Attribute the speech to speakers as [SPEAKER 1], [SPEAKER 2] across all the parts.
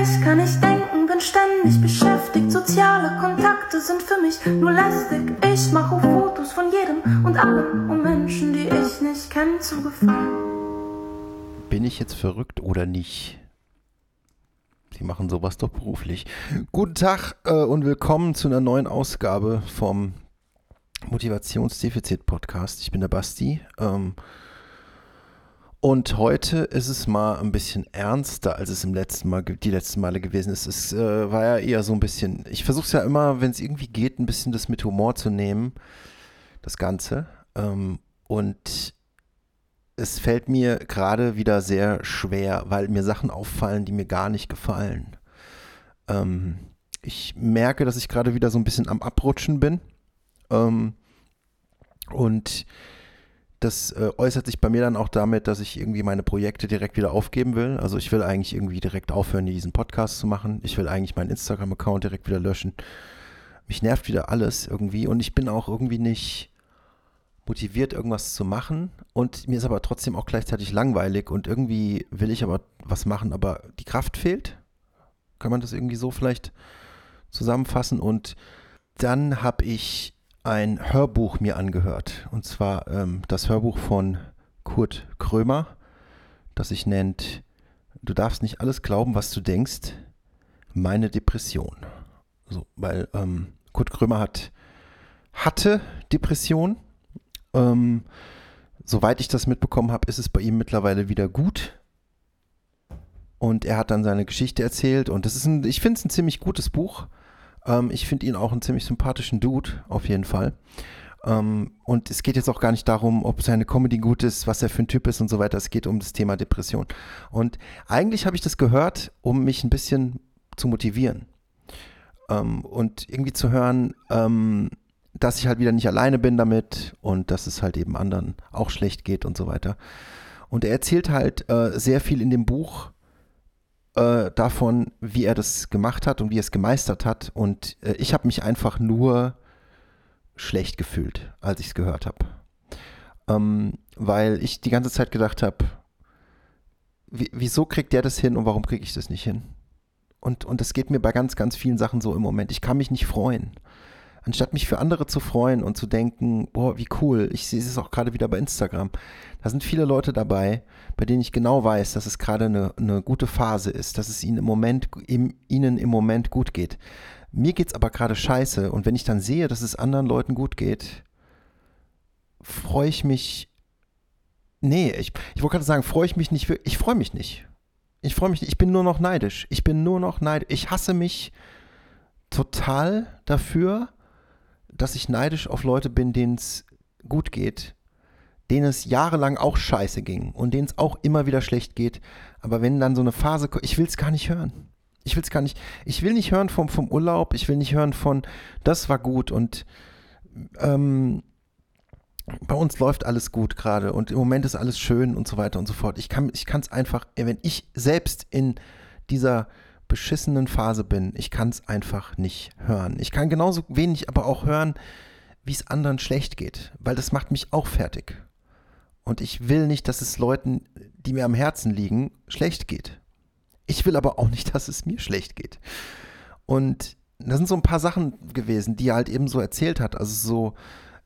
[SPEAKER 1] Ich kann nicht denken, bin ständig beschäftigt. Soziale Kontakte sind für mich nur lästig. Ich mache Fotos von jedem und allem, um Menschen, die ich nicht kenne, zu gefallen.
[SPEAKER 2] Bin ich jetzt verrückt oder nicht? Sie machen sowas doch beruflich. Guten Tag äh, und willkommen zu einer neuen Ausgabe vom Motivationsdefizit-Podcast. Ich bin der Basti. Ähm, und heute ist es mal ein bisschen ernster, als es im letzten Mal, die letzten Male gewesen ist. Es äh, war ja eher so ein bisschen, ich versuche es ja immer, wenn es irgendwie geht, ein bisschen das mit Humor zu nehmen, das Ganze. Ähm, und es fällt mir gerade wieder sehr schwer, weil mir Sachen auffallen, die mir gar nicht gefallen. Ähm, ich merke, dass ich gerade wieder so ein bisschen am Abrutschen bin. Ähm, und das äh, äußert sich bei mir dann auch damit, dass ich irgendwie meine Projekte direkt wieder aufgeben will. Also ich will eigentlich irgendwie direkt aufhören, diesen Podcast zu machen. Ich will eigentlich meinen Instagram-Account direkt wieder löschen. Mich nervt wieder alles irgendwie und ich bin auch irgendwie nicht motiviert, irgendwas zu machen. Und mir ist aber trotzdem auch gleichzeitig langweilig und irgendwie will ich aber was machen, aber die Kraft fehlt. Kann man das irgendwie so vielleicht zusammenfassen? Und dann habe ich ein Hörbuch mir angehört. Und zwar ähm, das Hörbuch von Kurt Krömer, das sich nennt Du darfst nicht alles glauben, was du denkst. Meine Depression. So, weil ähm, Kurt Krömer hat, hatte Depression. Ähm, soweit ich das mitbekommen habe, ist es bei ihm mittlerweile wieder gut. Und er hat dann seine Geschichte erzählt. Und das ist ein, ich finde es ein ziemlich gutes Buch. Ähm, ich finde ihn auch einen ziemlich sympathischen Dude, auf jeden Fall. Ähm, und es geht jetzt auch gar nicht darum, ob seine Comedy gut ist, was er für ein Typ ist und so weiter. Es geht um das Thema Depression. Und eigentlich habe ich das gehört, um mich ein bisschen zu motivieren. Ähm, und irgendwie zu hören, ähm, dass ich halt wieder nicht alleine bin damit und dass es halt eben anderen auch schlecht geht und so weiter. Und er erzählt halt äh, sehr viel in dem Buch äh, davon, wie er das gemacht hat und wie er es gemeistert hat. Und äh, ich habe mich einfach nur schlecht gefühlt, als ich es gehört habe. Ähm, weil ich die ganze Zeit gedacht habe, wieso kriegt der das hin und warum kriege ich das nicht hin? Und, und das geht mir bei ganz, ganz vielen Sachen so im Moment. Ich kann mich nicht freuen anstatt mich für andere zu freuen und zu denken, boah, wie cool, ich sehe es auch gerade wieder bei Instagram. Da sind viele Leute dabei, bei denen ich genau weiß, dass es gerade eine, eine gute Phase ist, dass es ihnen im Moment, im, ihnen im Moment gut geht. Mir geht es aber gerade scheiße und wenn ich dann sehe, dass es anderen Leuten gut geht, freue ich mich. Nee, ich, ich wollte gerade sagen, freue ich mich nicht. Ich freue mich nicht. Ich freue mich nicht. Ich bin nur noch neidisch. Ich bin nur noch neidisch. Ich hasse mich total dafür, dass ich neidisch auf Leute bin, denen es gut geht, denen es jahrelang auch scheiße ging und denen es auch immer wieder schlecht geht. Aber wenn dann so eine Phase kommt, ich will es gar nicht hören. Ich will es gar nicht. Ich will nicht hören vom, vom Urlaub, ich will nicht hören von, das war gut und ähm, bei uns läuft alles gut gerade und im Moment ist alles schön und so weiter und so fort. Ich kann es einfach, wenn ich selbst in dieser beschissenen Phase bin, ich kann es einfach nicht hören. Ich kann genauso wenig aber auch hören, wie es anderen schlecht geht, weil das macht mich auch fertig. Und ich will nicht, dass es Leuten, die mir am Herzen liegen, schlecht geht. Ich will aber auch nicht, dass es mir schlecht geht. Und da sind so ein paar Sachen gewesen, die er halt eben so erzählt hat. Also so,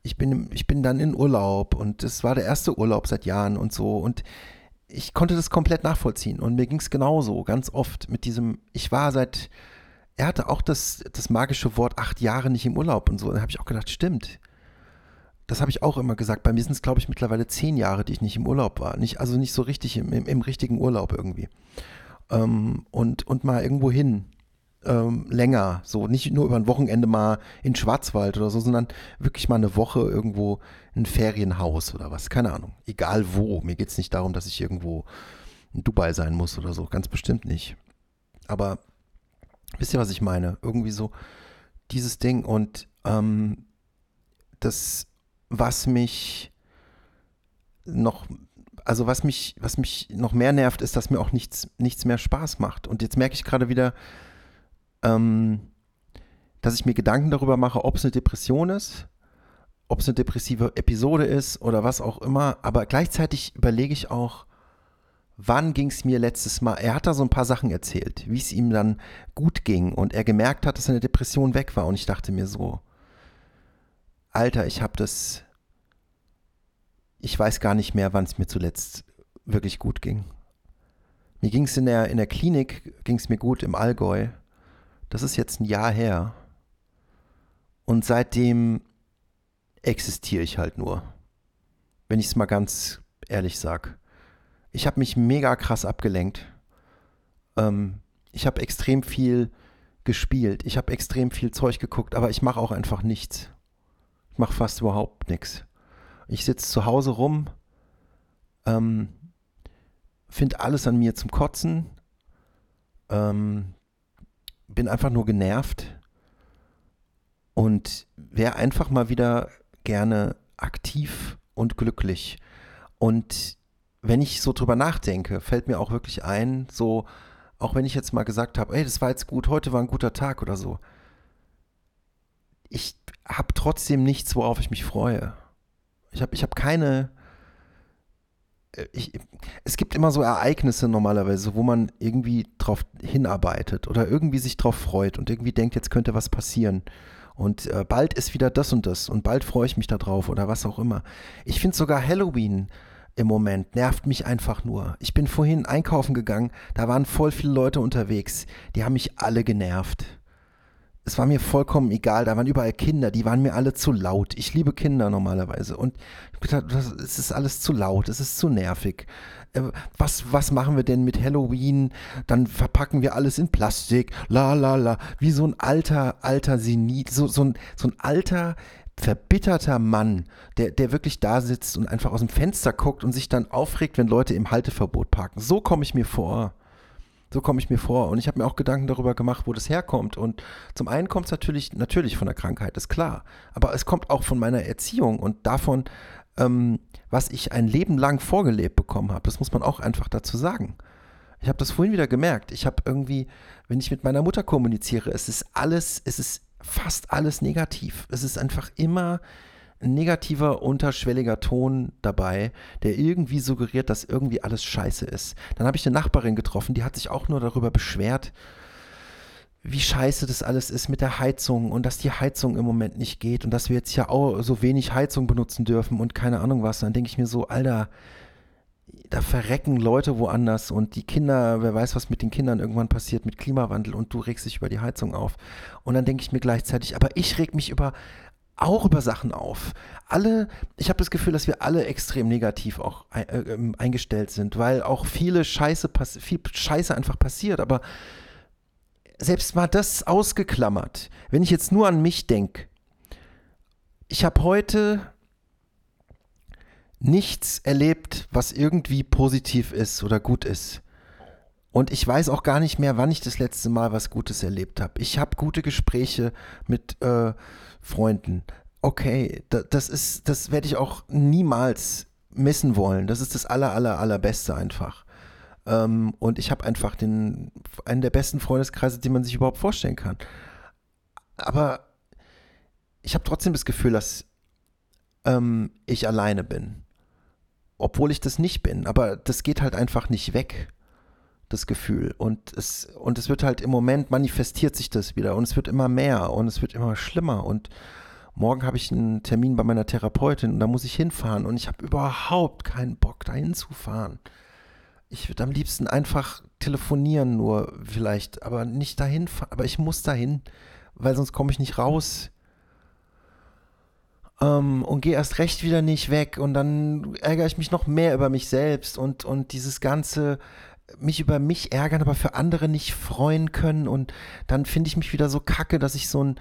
[SPEAKER 2] ich bin, ich bin dann in Urlaub und es war der erste Urlaub seit Jahren und so. Und ich konnte das komplett nachvollziehen und mir ging es genauso, ganz oft mit diesem, ich war seit, er hatte auch das, das magische Wort acht Jahre nicht im Urlaub und so. Da habe ich auch gedacht, stimmt. Das habe ich auch immer gesagt. Bei mir sind es, glaube ich, mittlerweile zehn Jahre, die ich nicht im Urlaub war. Nicht, also nicht so richtig im, im, im richtigen Urlaub irgendwie. Ähm, und, und mal irgendwo hin ähm, länger, so nicht nur über ein Wochenende mal in Schwarzwald oder so, sondern wirklich mal eine Woche irgendwo ein Ferienhaus oder was, keine Ahnung. Egal wo. Mir geht es nicht darum, dass ich irgendwo in Dubai sein muss oder so, ganz bestimmt nicht. Aber wisst ihr, was ich meine? Irgendwie so dieses Ding und ähm, das, was mich noch also was mich, was mich noch mehr nervt, ist, dass mir auch nichts, nichts mehr Spaß macht. Und jetzt merke ich gerade wieder, ähm, dass ich mir Gedanken darüber mache, ob es eine Depression ist, ob es eine depressive Episode ist oder was auch immer. Aber gleichzeitig überlege ich auch, wann ging es mir letztes Mal, er hat da so ein paar Sachen erzählt, wie es ihm dann gut ging und er gemerkt hat, dass seine Depression weg war und ich dachte mir so, Alter, ich habe das, ich weiß gar nicht mehr, wann es mir zuletzt wirklich gut ging. Mir ging es in der, in der Klinik, ging es mir gut im Allgäu. Das ist jetzt ein Jahr her. Und seitdem existiere ich halt nur. Wenn ich es mal ganz ehrlich sage. Ich habe mich mega krass abgelenkt. Ähm, ich habe extrem viel gespielt. Ich habe extrem viel Zeug geguckt, aber ich mache auch einfach nichts. Ich mache fast überhaupt nichts. Ich sitze zu Hause rum, ähm, finde alles an mir zum Kotzen, ähm, bin einfach nur genervt und wäre einfach mal wieder gerne aktiv und glücklich. Und wenn ich so drüber nachdenke, fällt mir auch wirklich ein, so, auch wenn ich jetzt mal gesagt habe, ey, das war jetzt gut, heute war ein guter Tag oder so. Ich habe trotzdem nichts, worauf ich mich freue. Ich habe ich hab keine. Äh, ich, es gibt immer so Ereignisse normalerweise, wo man irgendwie drauf hinarbeitet oder irgendwie sich drauf freut und irgendwie denkt, jetzt könnte was passieren. Und äh, bald ist wieder das und das und bald freue ich mich darauf oder was auch immer. Ich finde sogar Halloween im Moment nervt mich einfach nur. Ich bin vorhin einkaufen gegangen, da waren voll viele Leute unterwegs. Die haben mich alle genervt. Es war mir vollkommen egal, da waren überall Kinder, die waren mir alle zu laut. Ich liebe Kinder normalerweise und es ist alles zu laut, es ist zu nervig. Äh, was, was machen wir denn mit Halloween? Dann verpacken wir alles in Plastik, la la la, wie so ein alter, alter Senit, so, so, ein, so ein alter, verbitterter Mann, der, der wirklich da sitzt und einfach aus dem Fenster guckt und sich dann aufregt, wenn Leute im Halteverbot parken. So komme ich mir vor. So komme ich mir vor. Und ich habe mir auch Gedanken darüber gemacht, wo das herkommt. Und zum einen kommt es natürlich, natürlich von der Krankheit, ist klar. Aber es kommt auch von meiner Erziehung und davon, ähm, was ich ein Leben lang vorgelebt bekommen habe. Das muss man auch einfach dazu sagen. Ich habe das vorhin wieder gemerkt. Ich habe irgendwie, wenn ich mit meiner Mutter kommuniziere, es ist alles, es ist fast alles negativ. Es ist einfach immer negativer, unterschwelliger Ton dabei, der irgendwie suggeriert, dass irgendwie alles scheiße ist. Dann habe ich eine Nachbarin getroffen, die hat sich auch nur darüber beschwert, wie scheiße das alles ist mit der Heizung und dass die Heizung im Moment nicht geht und dass wir jetzt ja auch so wenig Heizung benutzen dürfen und keine Ahnung was. Dann denke ich mir so, Alter, da verrecken Leute woanders und die Kinder, wer weiß, was mit den Kindern irgendwann passiert mit Klimawandel und du regst dich über die Heizung auf. Und dann denke ich mir gleichzeitig, aber ich reg mich über auch über Sachen auf. Alle, ich habe das Gefühl, dass wir alle extrem negativ auch äh, ähm, eingestellt sind, weil auch viele Scheiße, viel Scheiße einfach passiert, aber selbst mal das ausgeklammert, wenn ich jetzt nur an mich denke, ich habe heute nichts erlebt, was irgendwie positiv ist oder gut ist. Und ich weiß auch gar nicht mehr, wann ich das letzte Mal was Gutes erlebt habe. Ich habe gute Gespräche mit äh, Freunden. Okay, da, das ist, das werde ich auch niemals missen wollen. Das ist das aller, aller, allerbeste einfach. Ähm, und ich habe einfach den, einen der besten Freundeskreise, die man sich überhaupt vorstellen kann. Aber ich habe trotzdem das Gefühl, dass ähm, ich alleine bin obwohl ich das nicht bin. Aber das geht halt einfach nicht weg, das Gefühl. Und es, und es wird halt im Moment manifestiert sich das wieder und es wird immer mehr und es wird immer schlimmer. Und morgen habe ich einen Termin bei meiner Therapeutin und da muss ich hinfahren und ich habe überhaupt keinen Bock, da hinzufahren. Ich würde am liebsten einfach telefonieren, nur vielleicht, aber nicht dahin fahren. Aber ich muss dahin, weil sonst komme ich nicht raus ähm, und gehe erst recht wieder nicht weg und dann ärgere ich mich noch mehr über mich selbst und, und dieses ganze mich über mich ärgern, aber für andere nicht freuen können und dann finde ich mich wieder so kacke, dass ich so ein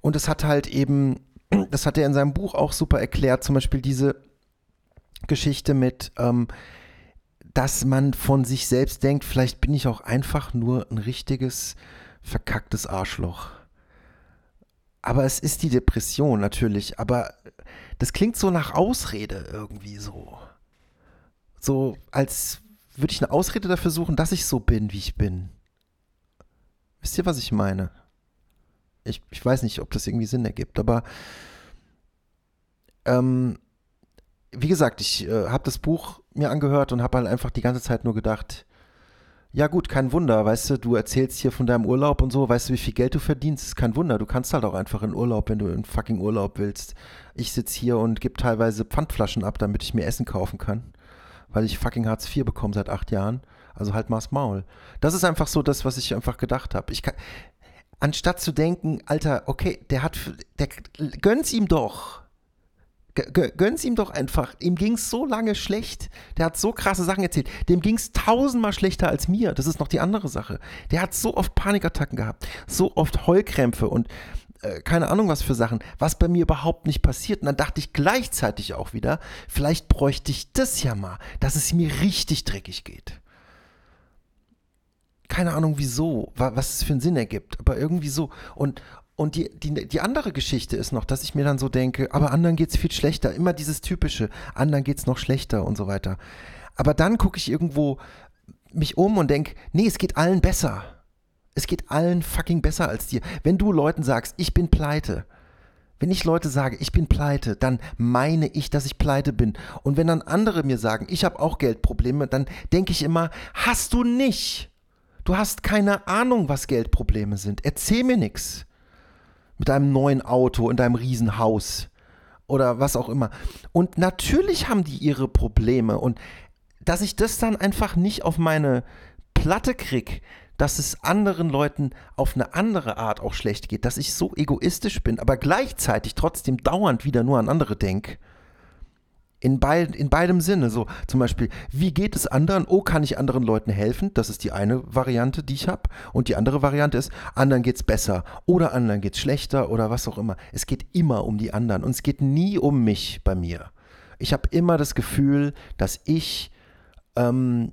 [SPEAKER 2] und es hat halt eben, das hat er in seinem Buch auch super erklärt, zum Beispiel diese Geschichte mit, ähm, dass man von sich selbst denkt, vielleicht bin ich auch einfach nur ein richtiges verkacktes Arschloch. Aber es ist die Depression natürlich. Aber das klingt so nach Ausrede irgendwie so. So, als würde ich eine Ausrede dafür suchen, dass ich so bin, wie ich bin. Wisst ihr, was ich meine? Ich, ich weiß nicht, ob das irgendwie Sinn ergibt, aber ähm, wie gesagt, ich äh, habe das Buch mir angehört und habe halt einfach die ganze Zeit nur gedacht, ja gut, kein Wunder, weißt du, du erzählst hier von deinem Urlaub und so, weißt du, wie viel Geld du verdienst, ist kein Wunder, du kannst halt auch einfach in Urlaub, wenn du in fucking Urlaub willst. Ich sitze hier und gebe teilweise Pfandflaschen ab, damit ich mir Essen kaufen kann, weil ich fucking Hartz IV bekomme seit acht Jahren. Also halt mal's Maul. Das ist einfach so das, was ich einfach gedacht habe. Ich kann, anstatt zu denken, Alter, okay, der hat, der gönn's ihm doch. Gönn's ihm doch einfach. Ihm ging's so lange schlecht. Der hat so krasse Sachen erzählt. Dem ging's tausendmal schlechter als mir. Das ist noch die andere Sache. Der hat so oft Panikattacken gehabt, so oft Heulkrämpfe und äh, keine Ahnung was für Sachen, was bei mir überhaupt nicht passiert. Und dann dachte ich gleichzeitig auch wieder, vielleicht bräuchte ich das ja mal, dass es mir richtig dreckig geht. Keine Ahnung wieso, was es für einen Sinn ergibt, aber irgendwie so. Und, und die, die, die andere Geschichte ist noch, dass ich mir dann so denke, aber anderen geht es viel schlechter. Immer dieses typische, anderen geht es noch schlechter und so weiter. Aber dann gucke ich irgendwo mich um und denke, nee, es geht allen besser. Es geht allen fucking besser als dir. Wenn du Leuten sagst, ich bin pleite, wenn ich Leute sage, ich bin pleite, dann meine ich, dass ich pleite bin. Und wenn dann andere mir sagen, ich habe auch Geldprobleme, dann denke ich immer, hast du nicht. Du hast keine Ahnung, was Geldprobleme sind. Erzähl mir nichts mit deinem neuen Auto in deinem Riesenhaus oder was auch immer. Und natürlich haben die ihre Probleme und dass ich das dann einfach nicht auf meine Platte krieg, dass es anderen Leuten auf eine andere Art auch schlecht geht, dass ich so egoistisch bin, aber gleichzeitig trotzdem dauernd wieder nur an andere denke. In, beid, in beidem Sinne. So zum Beispiel, wie geht es anderen? Oh, kann ich anderen Leuten helfen? Das ist die eine Variante, die ich habe. Und die andere Variante ist, anderen geht es besser oder anderen geht es schlechter oder was auch immer. Es geht immer um die anderen und es geht nie um mich bei mir. Ich habe immer das Gefühl, dass ich ähm,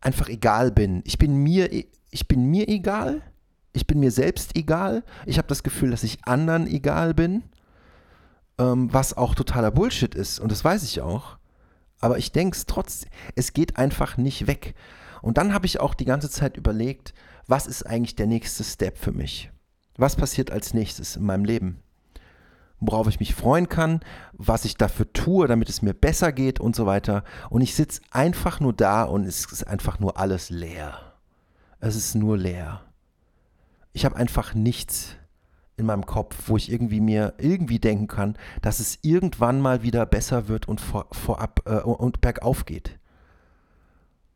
[SPEAKER 2] einfach egal bin. Ich bin mir, ich bin mir egal. Ich bin mir selbst egal. Ich habe das Gefühl, dass ich anderen egal bin ähm, was auch totaler Bullshit ist und das weiß ich auch. Aber ich denke es trotzdem, es geht einfach nicht weg. Und dann habe ich auch die ganze Zeit überlegt, was ist eigentlich der nächste Step für mich? Was passiert als nächstes in meinem Leben? Worauf ich mich freuen kann, was ich dafür tue, damit es mir besser geht und so weiter. Und ich sitze einfach nur da und es ist einfach nur alles leer. Es ist nur leer. Ich habe einfach nichts in meinem Kopf, wo ich irgendwie mir irgendwie denken kann, dass es irgendwann mal wieder besser wird und vor, vorab äh, und bergauf geht.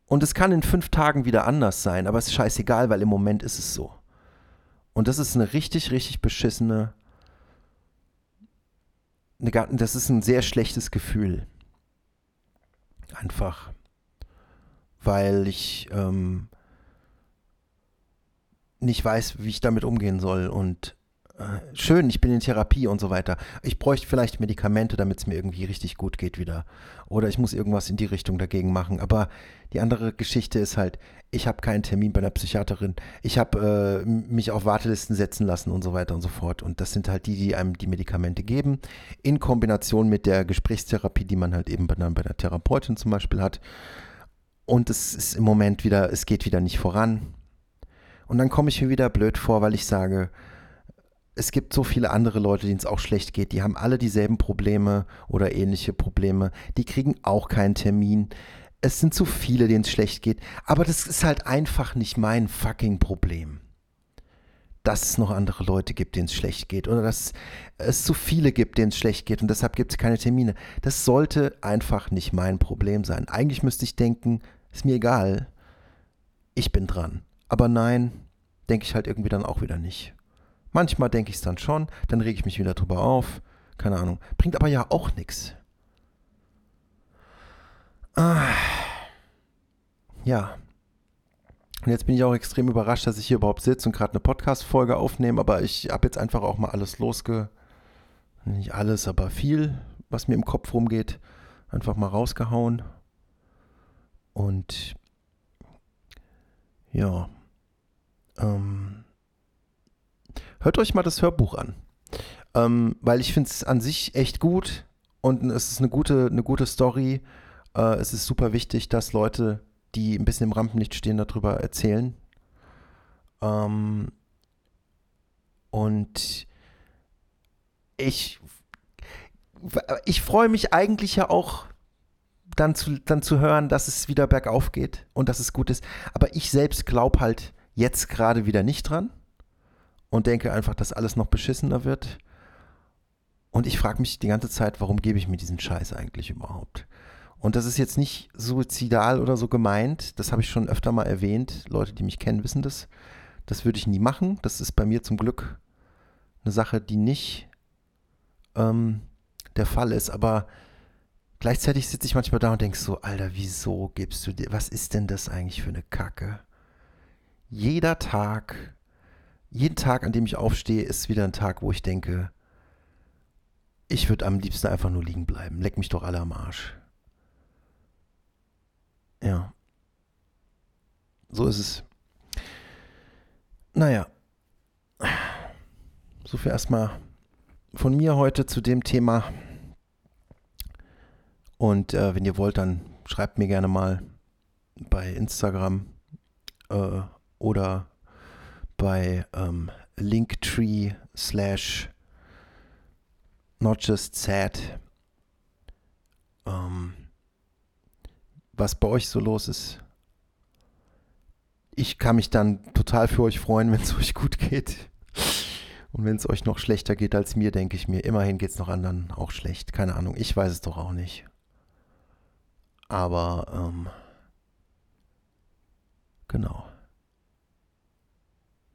[SPEAKER 2] Und es kann in fünf Tagen wieder anders sein, aber es ist scheißegal, weil im Moment ist es so. Und das ist eine richtig, richtig beschissene, eine, das ist ein sehr schlechtes Gefühl. Einfach. Weil ich ähm, nicht weiß, wie ich damit umgehen soll und schön, ich bin in Therapie und so weiter. Ich bräuchte vielleicht Medikamente, damit es mir irgendwie richtig gut geht wieder. Oder ich muss irgendwas in die Richtung dagegen machen. Aber die andere Geschichte ist halt, ich habe keinen Termin bei einer Psychiaterin. Ich habe äh, mich auf Wartelisten setzen lassen und so weiter und so fort. Und das sind halt die, die einem die Medikamente geben, in Kombination mit der Gesprächstherapie, die man halt eben bei, bei der Therapeutin zum Beispiel hat. Und es ist im Moment wieder, es geht wieder nicht voran. Und dann komme ich mir wieder blöd vor, weil ich sage, es gibt so viele andere Leute, denen es auch schlecht geht. Die haben alle dieselben Probleme oder ähnliche Probleme. Die kriegen auch keinen Termin. Es sind zu viele, denen es schlecht geht. Aber das ist halt einfach nicht mein fucking Problem. Dass es noch andere Leute gibt, denen es schlecht geht. Oder dass es zu viele gibt, denen es schlecht geht. Und deshalb gibt es keine Termine. Das sollte einfach nicht mein Problem sein. Eigentlich müsste ich denken, ist mir egal. Ich bin dran. Aber nein, denke ich halt irgendwie dann auch wieder nicht. Manchmal denke ich es dann schon, dann rege ich mich wieder drüber auf. Keine Ahnung. Bringt aber ja auch nichts. Ah. Ja. Und jetzt bin ich auch extrem überrascht, dass ich hier überhaupt sitze und gerade eine Podcast-Folge aufnehme, aber ich habe jetzt einfach auch mal alles losge. Nicht alles, aber viel, was mir im Kopf rumgeht, einfach mal rausgehauen. Und ja. Ähm. Hört euch mal das Hörbuch an. Ähm, weil ich finde es an sich echt gut und es ist eine gute, eine gute Story. Äh, es ist super wichtig, dass Leute, die ein bisschen im Rampenlicht stehen, darüber erzählen. Ähm, und ich, ich freue mich eigentlich ja auch dann zu, dann zu hören, dass es wieder bergauf geht und dass es gut ist. Aber ich selbst glaube halt jetzt gerade wieder nicht dran und denke einfach, dass alles noch beschissener wird. Und ich frage mich die ganze Zeit, warum gebe ich mir diesen Scheiß eigentlich überhaupt? Und das ist jetzt nicht suizidal oder so gemeint. Das habe ich schon öfter mal erwähnt. Leute, die mich kennen, wissen das. Das würde ich nie machen. Das ist bei mir zum Glück eine Sache, die nicht ähm, der Fall ist. Aber gleichzeitig sitze ich manchmal da und denke so, Alter, wieso gibst du dir, was ist denn das eigentlich für eine Kacke? Jeder Tag, jeden Tag, an dem ich aufstehe, ist wieder ein Tag, wo ich denke, ich würde am liebsten einfach nur liegen bleiben. Leck mich doch alle am Arsch. Ja. So ist es. Naja. So viel erstmal von mir heute zu dem Thema. Und äh, wenn ihr wollt, dann schreibt mir gerne mal bei Instagram äh, oder bei ähm, Linktree slash not just sad. Ähm, was bei euch so los ist. Ich kann mich dann total für euch freuen, wenn es euch gut geht. Und wenn es euch noch schlechter geht als mir, denke ich mir, immerhin geht es noch anderen auch schlecht. Keine Ahnung, ich weiß es doch auch nicht. Aber, ähm, genau.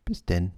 [SPEAKER 2] Bis denn.